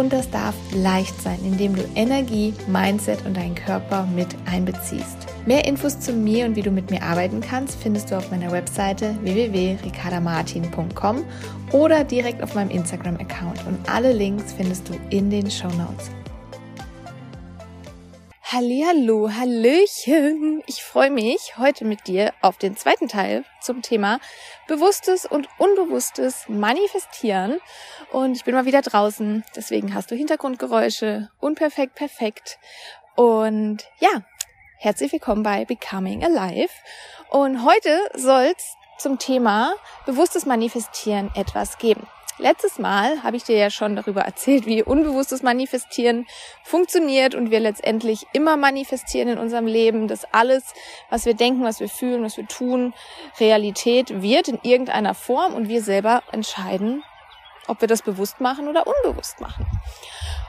und das darf leicht sein, indem du Energie, Mindset und deinen Körper mit einbeziehst. Mehr Infos zu mir und wie du mit mir arbeiten kannst, findest du auf meiner Webseite www.ricardamartin.com oder direkt auf meinem Instagram-Account und alle Links findest du in den Show Notes. Hallihallo, Hallöchen! Ich freue mich heute mit dir auf den zweiten Teil zum Thema bewusstes und unbewusstes Manifestieren. Und ich bin mal wieder draußen, deswegen hast du Hintergrundgeräusche. Unperfekt, perfekt. Und ja, herzlich willkommen bei Becoming Alive. Und heute soll es zum Thema bewusstes Manifestieren etwas geben. Letztes Mal habe ich dir ja schon darüber erzählt, wie unbewusstes Manifestieren funktioniert und wir letztendlich immer manifestieren in unserem Leben, dass alles, was wir denken, was wir fühlen, was wir tun, Realität wird in irgendeiner Form und wir selber entscheiden, ob wir das bewusst machen oder unbewusst machen.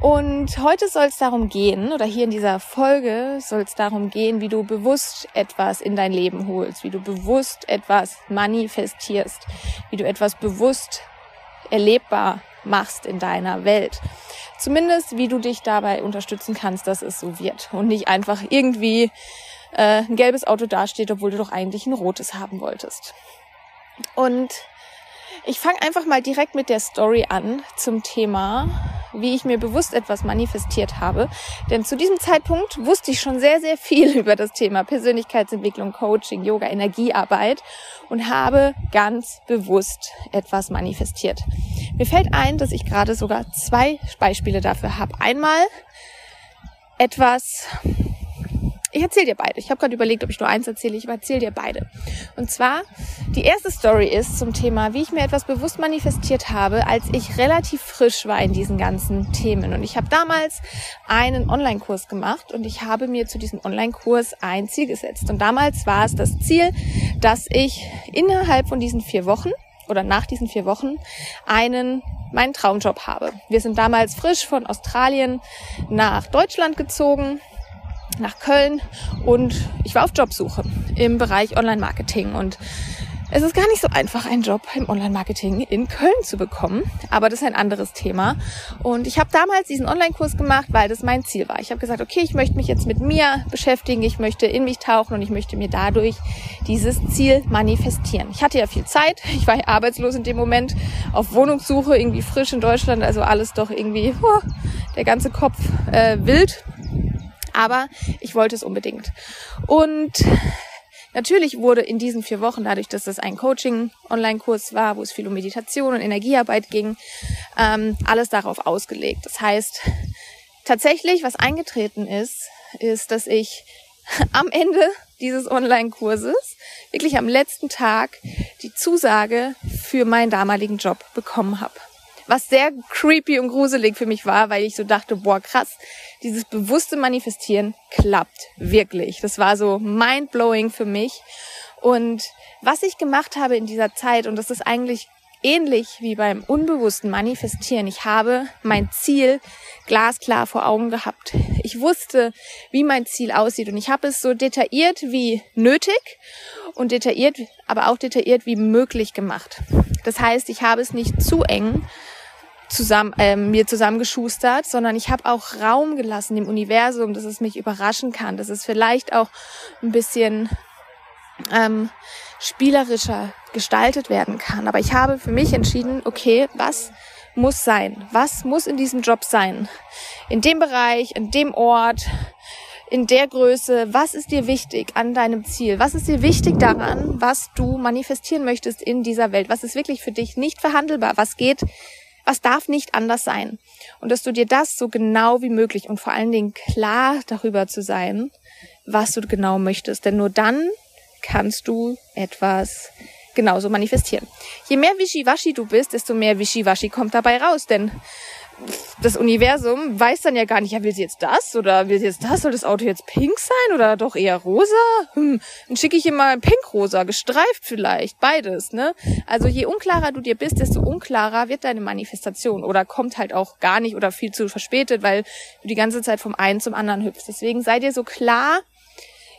Und heute soll es darum gehen, oder hier in dieser Folge soll es darum gehen, wie du bewusst etwas in dein Leben holst, wie du bewusst etwas manifestierst, wie du etwas bewusst erlebbar machst in deiner Welt. Zumindest, wie du dich dabei unterstützen kannst, dass es so wird und nicht einfach irgendwie äh, ein gelbes Auto dasteht, obwohl du doch eigentlich ein rotes haben wolltest. Und ich fange einfach mal direkt mit der Story an zum Thema, wie ich mir bewusst etwas manifestiert habe. Denn zu diesem Zeitpunkt wusste ich schon sehr, sehr viel über das Thema Persönlichkeitsentwicklung, Coaching, Yoga, Energiearbeit und habe ganz bewusst etwas manifestiert. Mir fällt ein, dass ich gerade sogar zwei Beispiele dafür habe. Einmal etwas, ich erzähle dir beide. Ich habe gerade überlegt, ob ich nur eins erzähle. Ich erzähle dir beide. Und zwar, die erste Story ist zum Thema, wie ich mir etwas bewusst manifestiert habe, als ich relativ frisch war in diesen ganzen Themen. Und ich habe damals einen Online-Kurs gemacht und ich habe mir zu diesem Online-Kurs ein Ziel gesetzt. Und damals war es das Ziel, dass ich innerhalb von diesen vier Wochen oder nach diesen vier Wochen einen meinen Traumjob habe. Wir sind damals frisch von Australien nach Deutschland gezogen nach Köln und ich war auf Jobsuche im Bereich Online-Marketing und es ist gar nicht so einfach, einen Job im Online-Marketing in Köln zu bekommen, aber das ist ein anderes Thema. Und ich habe damals diesen Online-Kurs gemacht, weil das mein Ziel war. Ich habe gesagt, okay, ich möchte mich jetzt mit mir beschäftigen, ich möchte in mich tauchen und ich möchte mir dadurch dieses Ziel manifestieren. Ich hatte ja viel Zeit, ich war ja arbeitslos in dem Moment, auf Wohnungssuche, irgendwie frisch in Deutschland, also alles doch irgendwie, oh, der ganze Kopf äh, wild aber ich wollte es unbedingt. Und Natürlich wurde in diesen vier Wochen, dadurch, dass das ein Coaching-Online-Kurs war, wo es viel um Meditation und Energiearbeit ging, ähm, alles darauf ausgelegt. Das heißt, tatsächlich, was eingetreten ist, ist, dass ich am Ende dieses Online-Kurses, wirklich am letzten Tag, die Zusage für meinen damaligen Job bekommen habe was sehr creepy und gruselig für mich war, weil ich so dachte, boah, krass, dieses bewusste Manifestieren klappt wirklich. Das war so mindblowing für mich. Und was ich gemacht habe in dieser Zeit, und das ist eigentlich ähnlich wie beim unbewussten Manifestieren. Ich habe mein Ziel glasklar vor Augen gehabt. Ich wusste, wie mein Ziel aussieht und ich habe es so detailliert wie nötig und detailliert, aber auch detailliert wie möglich gemacht. Das heißt, ich habe es nicht zu eng zusammen, äh, mir zusammengeschustert, sondern ich habe auch Raum gelassen dem Universum, dass es mich überraschen kann, dass es vielleicht auch ein bisschen ähm, spielerischer gestaltet werden kann. Aber ich habe für mich entschieden, okay, was muss sein? Was muss in diesem Job sein? In dem Bereich, in dem Ort, in der Größe, was ist dir wichtig an deinem Ziel? Was ist dir wichtig daran, was du manifestieren möchtest in dieser Welt? Was ist wirklich für dich nicht verhandelbar? Was geht was darf nicht anders sein? Und dass du dir das so genau wie möglich und vor allen Dingen klar darüber zu sein, was du genau möchtest. Denn nur dann kannst du etwas genauso manifestieren. Je mehr Wischiwaschi du bist, desto mehr Wischiwaschi kommt dabei raus. Denn das Universum weiß dann ja gar nicht, ja, will sie jetzt das oder will sie jetzt das? Soll das Auto jetzt pink sein oder doch eher rosa? Hm, dann schicke ich ihr mal pinkrosa, gestreift vielleicht, beides, ne? Also je unklarer du dir bist, desto unklarer wird deine Manifestation oder kommt halt auch gar nicht oder viel zu verspätet, weil du die ganze Zeit vom einen zum anderen hüpfst. Deswegen sei dir so klar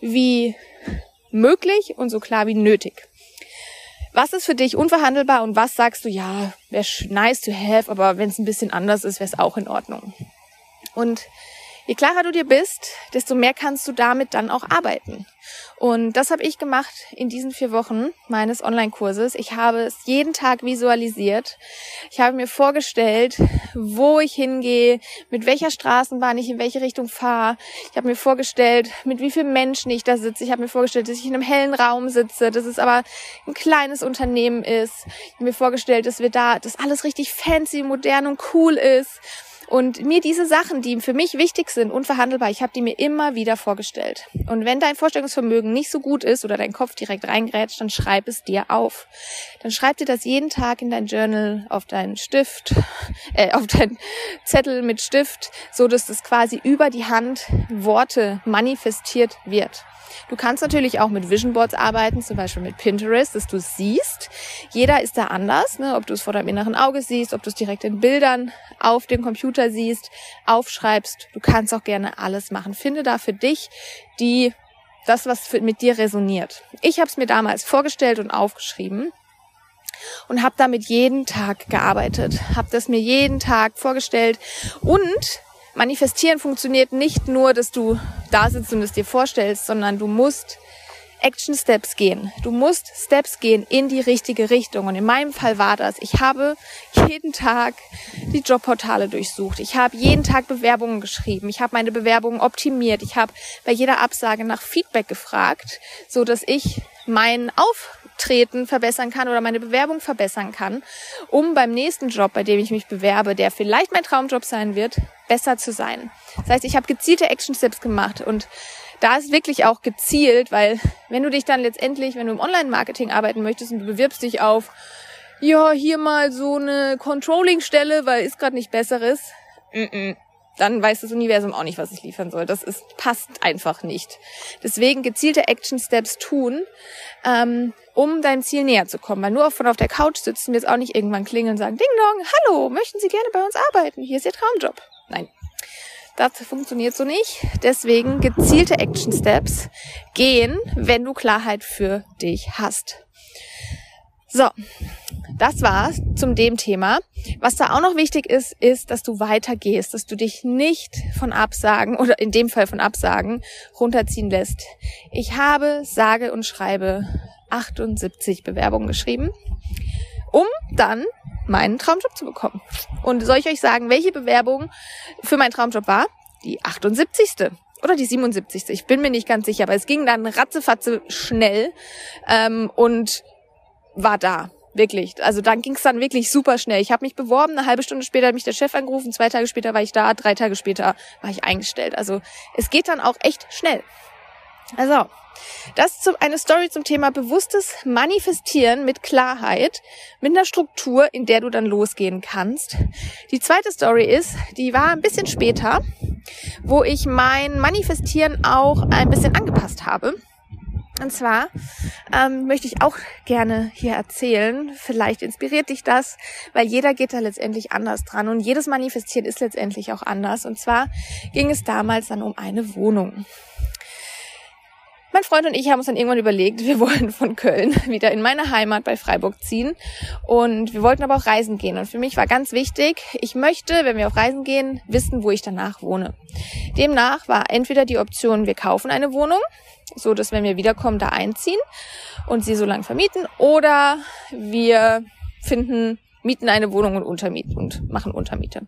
wie möglich und so klar wie nötig. Was ist für dich unverhandelbar und was sagst du, ja, wäre nice to have, aber wenn es ein bisschen anders ist, wäre es auch in Ordnung. Und Je klarer du dir bist, desto mehr kannst du damit dann auch arbeiten. Und das habe ich gemacht in diesen vier Wochen meines Online-Kurses. Ich habe es jeden Tag visualisiert. Ich habe mir vorgestellt, wo ich hingehe, mit welcher Straßenbahn ich in welche Richtung fahre. Ich habe mir vorgestellt, mit wie vielen Menschen ich da sitze. Ich habe mir vorgestellt, dass ich in einem hellen Raum sitze, dass es aber ein kleines Unternehmen ist. Ich habe mir vorgestellt, dass wir da, dass alles richtig fancy, modern und cool ist und mir diese Sachen, die für mich wichtig sind, unverhandelbar, ich habe die mir immer wieder vorgestellt. Und wenn dein Vorstellungsvermögen nicht so gut ist oder dein Kopf direkt reingrätscht, dann schreib es dir auf. Dann schreib dir das jeden Tag in dein Journal, auf deinen Stift, äh, auf deinen Zettel mit Stift, so dass das quasi über die Hand Worte manifestiert wird. Du kannst natürlich auch mit Vision Boards arbeiten, zum Beispiel mit Pinterest, dass du es siehst. Jeder ist da anders, ne? ob du es vor deinem inneren Auge siehst, ob du es direkt in Bildern auf dem Computer siehst, aufschreibst. Du kannst auch gerne alles machen. Finde da für dich die das, was mit dir resoniert. Ich habe es mir damals vorgestellt und aufgeschrieben und habe damit jeden Tag gearbeitet, habe das mir jeden Tag vorgestellt und Manifestieren funktioniert nicht nur, dass du da sitzt und es dir vorstellst, sondern du musst Action Steps gehen. Du musst Steps gehen in die richtige Richtung. Und in meinem Fall war das. Ich habe jeden Tag die Jobportale durchsucht. Ich habe jeden Tag Bewerbungen geschrieben. Ich habe meine Bewerbungen optimiert. Ich habe bei jeder Absage nach Feedback gefragt, so dass ich mein Auf Auftreten verbessern kann oder meine Bewerbung verbessern kann, um beim nächsten Job, bei dem ich mich bewerbe, der vielleicht mein Traumjob sein wird, besser zu sein. Das heißt, ich habe gezielte Action Steps gemacht und da ist wirklich auch gezielt, weil wenn du dich dann letztendlich, wenn du im Online-Marketing arbeiten möchtest und du bewirbst dich auf, ja, hier mal so eine Controlling-Stelle, weil ist gerade nicht besseres, dann weiß das Universum auch nicht, was es liefern soll. Das ist, passt einfach nicht. Deswegen gezielte Action Steps tun, ähm, um deinem Ziel näher zu kommen. Weil nur von auf der Couch sitzen wir jetzt auch nicht irgendwann klingeln und sagen, Ding Dong, hallo, möchten Sie gerne bei uns arbeiten? Hier ist Ihr Traumjob. Nein. Das funktioniert so nicht. Deswegen gezielte Action Steps gehen, wenn du Klarheit für dich hast. So, das war's zum dem Thema. Was da auch noch wichtig ist, ist, dass du weitergehst, dass du dich nicht von Absagen oder in dem Fall von Absagen runterziehen lässt. Ich habe sage und schreibe 78 Bewerbungen geschrieben, um dann meinen Traumjob zu bekommen. Und soll ich euch sagen, welche Bewerbung für meinen Traumjob war? Die 78 oder die 77. Ich bin mir nicht ganz sicher, aber es ging dann ratzefatze schnell ähm, und war da. Wirklich. Also dann ging es dann wirklich super schnell. Ich habe mich beworben, eine halbe Stunde später hat mich der Chef angerufen, zwei Tage später war ich da, drei Tage später war ich eingestellt. Also es geht dann auch echt schnell. Also, das ist eine Story zum Thema bewusstes Manifestieren mit Klarheit, mit einer Struktur, in der du dann losgehen kannst. Die zweite Story ist, die war ein bisschen später, wo ich mein Manifestieren auch ein bisschen angepasst habe. Und zwar ähm, möchte ich auch gerne hier erzählen, vielleicht inspiriert dich das, weil jeder geht da letztendlich anders dran und jedes Manifestieren ist letztendlich auch anders. Und zwar ging es damals dann um eine Wohnung. Mein Freund und ich haben uns dann irgendwann überlegt, wir wollen von Köln wieder in meine Heimat bei Freiburg ziehen und wir wollten aber auch reisen gehen. Und für mich war ganz wichtig, ich möchte, wenn wir auf Reisen gehen, wissen, wo ich danach wohne. Demnach war entweder die Option, wir kaufen eine Wohnung, so dass wenn wir wiederkommen, da einziehen und sie so lange vermieten, oder wir finden mieten eine Wohnung und untermieten und machen Untermiete.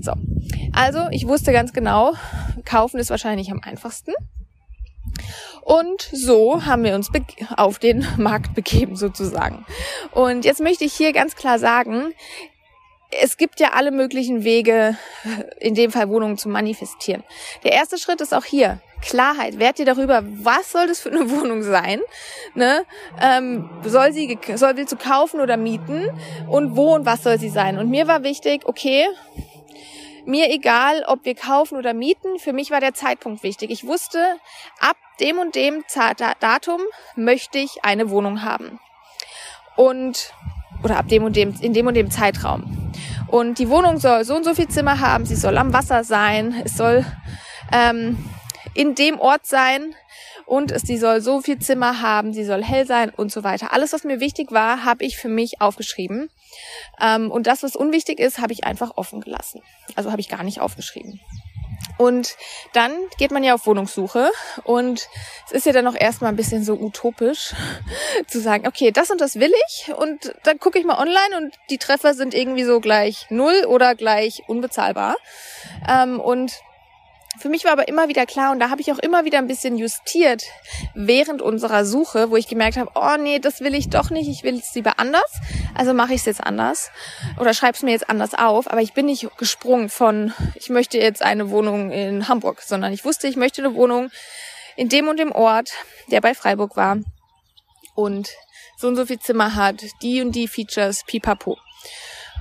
So. Also, ich wusste ganz genau, kaufen ist wahrscheinlich am einfachsten. Und so haben wir uns auf den Markt begeben sozusagen. Und jetzt möchte ich hier ganz klar sagen, es gibt ja alle möglichen Wege, in dem Fall Wohnungen zu manifestieren. Der erste Schritt ist auch hier Klarheit. Werd dir darüber, was soll das für eine Wohnung sein? Ne? Ähm, soll sie, soll willst du kaufen oder mieten? Und wo und was soll sie sein? Und mir war wichtig, okay, mir egal, ob wir kaufen oder mieten. Für mich war der Zeitpunkt wichtig. Ich wusste, ab dem und dem Datum möchte ich eine Wohnung haben. Und, oder ab dem und dem, in dem und dem Zeitraum. Und die Wohnung soll so und so viel Zimmer haben. Sie soll am Wasser sein. Es soll, ähm, in dem Ort sein und es, sie soll so viel Zimmer haben, sie soll hell sein und so weiter. Alles, was mir wichtig war, habe ich für mich aufgeschrieben. Ähm, und das, was unwichtig ist, habe ich einfach offen gelassen. Also habe ich gar nicht aufgeschrieben. Und dann geht man ja auf Wohnungssuche und es ist ja dann auch erstmal ein bisschen so utopisch zu sagen, okay, das und das will ich und dann gucke ich mal online und die Treffer sind irgendwie so gleich null oder gleich unbezahlbar. Ähm, und für mich war aber immer wieder klar und da habe ich auch immer wieder ein bisschen justiert während unserer Suche, wo ich gemerkt habe, oh nee, das will ich doch nicht, ich will es lieber anders, also mache ich es jetzt anders oder schreibe es mir jetzt anders auf, aber ich bin nicht gesprungen von, ich möchte jetzt eine Wohnung in Hamburg, sondern ich wusste, ich möchte eine Wohnung in dem und dem Ort, der bei Freiburg war und so und so viel Zimmer hat, die und die Features, pipapo.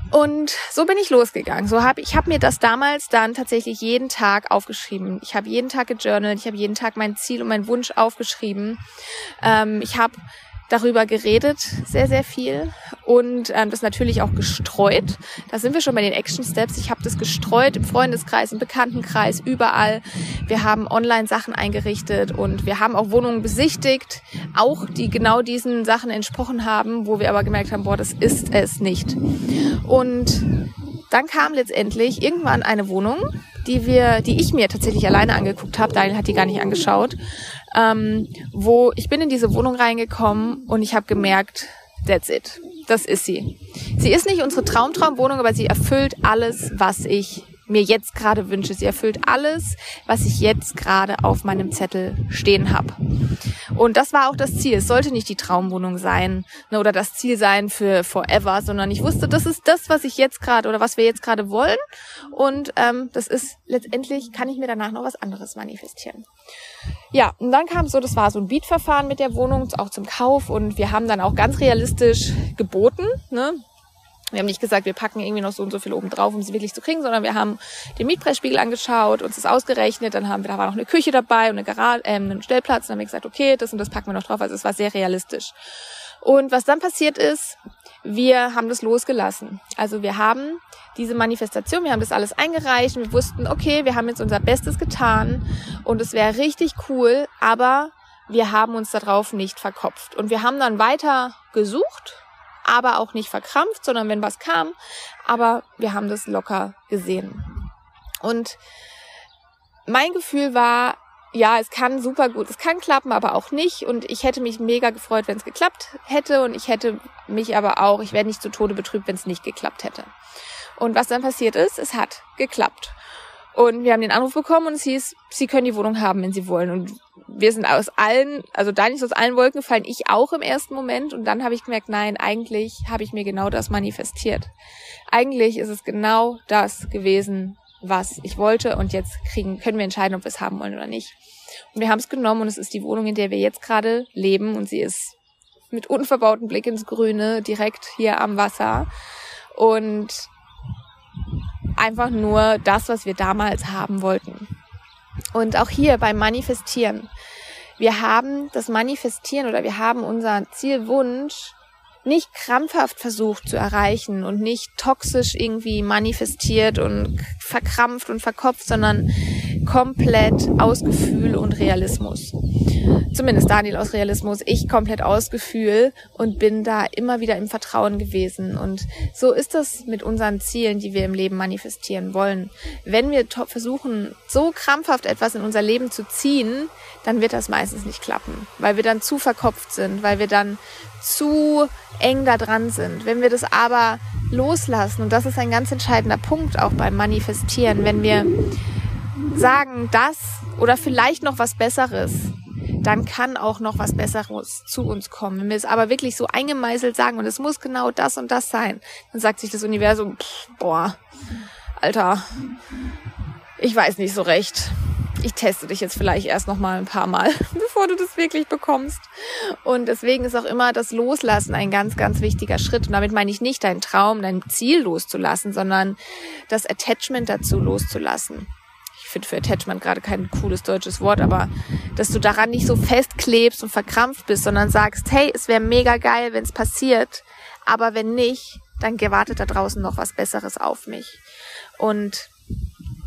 Und so bin ich losgegangen. So habe ich habe mir das damals dann tatsächlich jeden Tag aufgeschrieben. Ich habe jeden Tag gejournalt, ich habe jeden Tag mein Ziel und meinen Wunsch aufgeschrieben. Ähm, ich habe darüber geredet, sehr, sehr viel. Und ähm, das natürlich auch gestreut. Da sind wir schon bei den Action Steps. Ich habe das gestreut im Freundeskreis, im Bekanntenkreis, überall. Wir haben Online-Sachen eingerichtet und wir haben auch Wohnungen besichtigt, auch die genau diesen Sachen entsprochen haben, wo wir aber gemerkt haben, boah, das ist es nicht. Und dann kam letztendlich irgendwann eine Wohnung, die wir, die ich mir tatsächlich alleine angeguckt habe. Daniel hat die gar nicht angeschaut ähm, wo ich bin in diese Wohnung reingekommen und ich habe gemerkt, that's it. Das ist sie. Sie ist nicht unsere Traumtraumwohnung, aber sie erfüllt alles, was ich mir jetzt gerade wünsche. Sie erfüllt alles, was ich jetzt gerade auf meinem Zettel stehen habe. Und das war auch das Ziel. Es sollte nicht die Traumwohnung sein ne, oder das Ziel sein für forever, sondern ich wusste, das ist das, was ich jetzt gerade oder was wir jetzt gerade wollen. Und ähm, das ist letztendlich, kann ich mir danach noch was anderes manifestieren. Ja, und dann kam so, das war so ein Beatverfahren mit der Wohnung, auch zum Kauf und wir haben dann auch ganz realistisch geboten. Ne? Wir haben nicht gesagt, wir packen irgendwie noch so und so viel oben drauf, um sie wirklich zu kriegen, sondern wir haben den Mietpreisspiegel angeschaut, uns das ausgerechnet, dann haben wir, da war noch eine Küche dabei und eine Garage, äh, einen Stellplatz, dann haben wir gesagt, okay, das und das packen wir noch drauf. Also es war sehr realistisch. Und was dann passiert ist, wir haben das losgelassen. Also wir haben diese Manifestation, wir haben das alles eingereicht und wir wussten, okay, wir haben jetzt unser Bestes getan und es wäre richtig cool, aber wir haben uns darauf nicht verkopft. Und wir haben dann weiter gesucht aber auch nicht verkrampft, sondern wenn was kam, aber wir haben das locker gesehen. Und mein Gefühl war, ja, es kann super gut, es kann klappen, aber auch nicht. Und ich hätte mich mega gefreut, wenn es geklappt hätte. Und ich hätte mich aber auch, ich wäre nicht zu Tode betrübt, wenn es nicht geklappt hätte. Und was dann passiert ist, es hat geklappt. Und wir haben den Anruf bekommen und es hieß, sie können die Wohnung haben, wenn sie wollen. Und wir sind aus allen, also da nicht aus allen Wolken gefallen, ich auch im ersten Moment. Und dann habe ich gemerkt, nein, eigentlich habe ich mir genau das manifestiert. Eigentlich ist es genau das gewesen, was ich wollte. Und jetzt kriegen, können wir entscheiden, ob wir es haben wollen oder nicht. Und wir haben es genommen und es ist die Wohnung, in der wir jetzt gerade leben. Und sie ist mit unverbautem Blick ins Grüne, direkt hier am Wasser. Und einfach nur das, was wir damals haben wollten. Und auch hier beim Manifestieren. Wir haben das Manifestieren oder wir haben unseren Zielwunsch nicht krampfhaft versucht zu erreichen und nicht toxisch irgendwie manifestiert und verkrampft und verkopft, sondern komplett aus Gefühl und Realismus. Zumindest Daniel aus Realismus, ich komplett aus Gefühl und bin da immer wieder im Vertrauen gewesen. Und so ist das mit unseren Zielen, die wir im Leben manifestieren wollen. Wenn wir versuchen, so krampfhaft etwas in unser Leben zu ziehen, dann wird das meistens nicht klappen, weil wir dann zu verkopft sind, weil wir dann zu eng da dran sind. Wenn wir das aber loslassen, und das ist ein ganz entscheidender Punkt auch beim Manifestieren, wenn wir sagen, das oder vielleicht noch was Besseres, dann kann auch noch was Besseres zu uns kommen. Wenn wir es aber wirklich so eingemeißelt sagen und es muss genau das und das sein, dann sagt sich das Universum, pff, boah, Alter, ich weiß nicht so recht. Ich teste dich jetzt vielleicht erst noch mal ein paar Mal, bevor du das wirklich bekommst. Und deswegen ist auch immer das Loslassen ein ganz, ganz wichtiger Schritt. Und damit meine ich nicht deinen Traum, dein Ziel loszulassen, sondern das Attachment dazu loszulassen. Finde für Attachment gerade kein cooles deutsches Wort, aber dass du daran nicht so festklebst und verkrampft bist, sondern sagst, hey, es wäre mega geil, wenn es passiert, aber wenn nicht, dann gewartet da draußen noch was Besseres auf mich. Und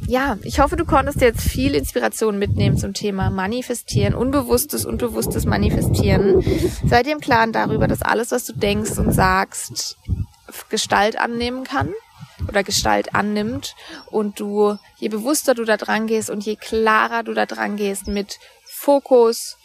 ja, ich hoffe, du konntest jetzt viel Inspiration mitnehmen zum Thema Manifestieren, unbewusstes und bewusstes Manifestieren. Sei dir im Klaren darüber, dass alles, was du denkst und sagst, Gestalt annehmen kann oder Gestalt annimmt und du, je bewusster du da dran gehst und je klarer du da dran gehst mit Fokus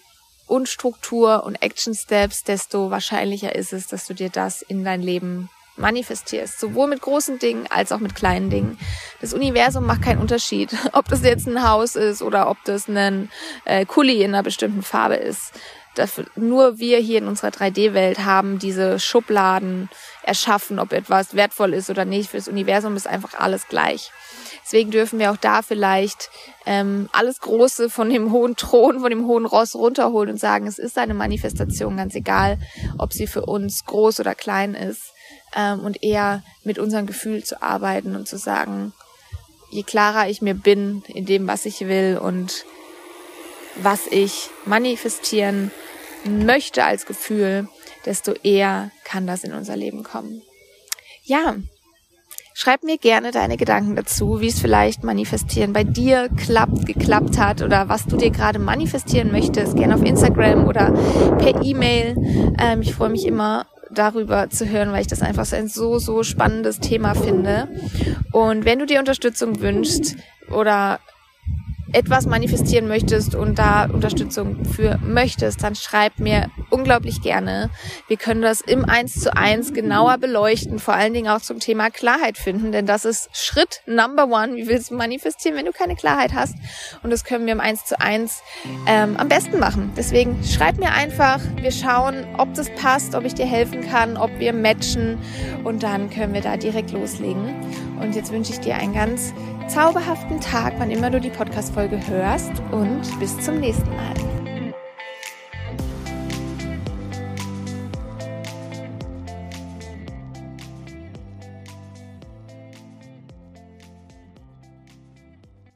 und Struktur und Action Steps, desto wahrscheinlicher ist es, dass du dir das in dein Leben manifestierst, sowohl mit großen Dingen als auch mit kleinen Dingen. Das Universum macht keinen Unterschied, ob das jetzt ein Haus ist oder ob das ein äh, Kuli in einer bestimmten Farbe ist. Dafür, nur wir hier in unserer 3D-Welt haben diese Schubladen erschaffen, ob etwas wertvoll ist oder nicht. Für das Universum ist einfach alles gleich. Deswegen dürfen wir auch da vielleicht ähm, alles Große von dem hohen Thron, von dem hohen Ross runterholen und sagen, es ist eine Manifestation, ganz egal, ob sie für uns groß oder klein ist ähm, und eher mit unserem Gefühl zu arbeiten und zu sagen, je klarer ich mir bin in dem, was ich will und was ich manifestieren möchte als Gefühl, desto eher kann das in unser Leben kommen. Ja, schreib mir gerne deine Gedanken dazu, wie es vielleicht manifestieren bei dir klappt, geklappt hat oder was du dir gerade manifestieren möchtest, gerne auf Instagram oder per E-Mail. Ähm, ich freue mich immer darüber zu hören, weil ich das einfach so ein so, so spannendes Thema finde. Und wenn du dir Unterstützung wünschst oder etwas manifestieren möchtest und da Unterstützung für möchtest, dann schreib mir unglaublich gerne. Wir können das im Eins zu eins genauer beleuchten, vor allen Dingen auch zum Thema Klarheit finden, denn das ist Schritt Number One. Wie willst du manifestieren, wenn du keine Klarheit hast? Und das können wir im Eins zu eins ähm, am besten machen. Deswegen schreib mir einfach. Wir schauen, ob das passt, ob ich dir helfen kann, ob wir matchen und dann können wir da direkt loslegen. Und jetzt wünsche ich dir einen ganz zauberhaften Tag, wann immer du die Podcast-Folge hörst und bis zum nächsten Mal.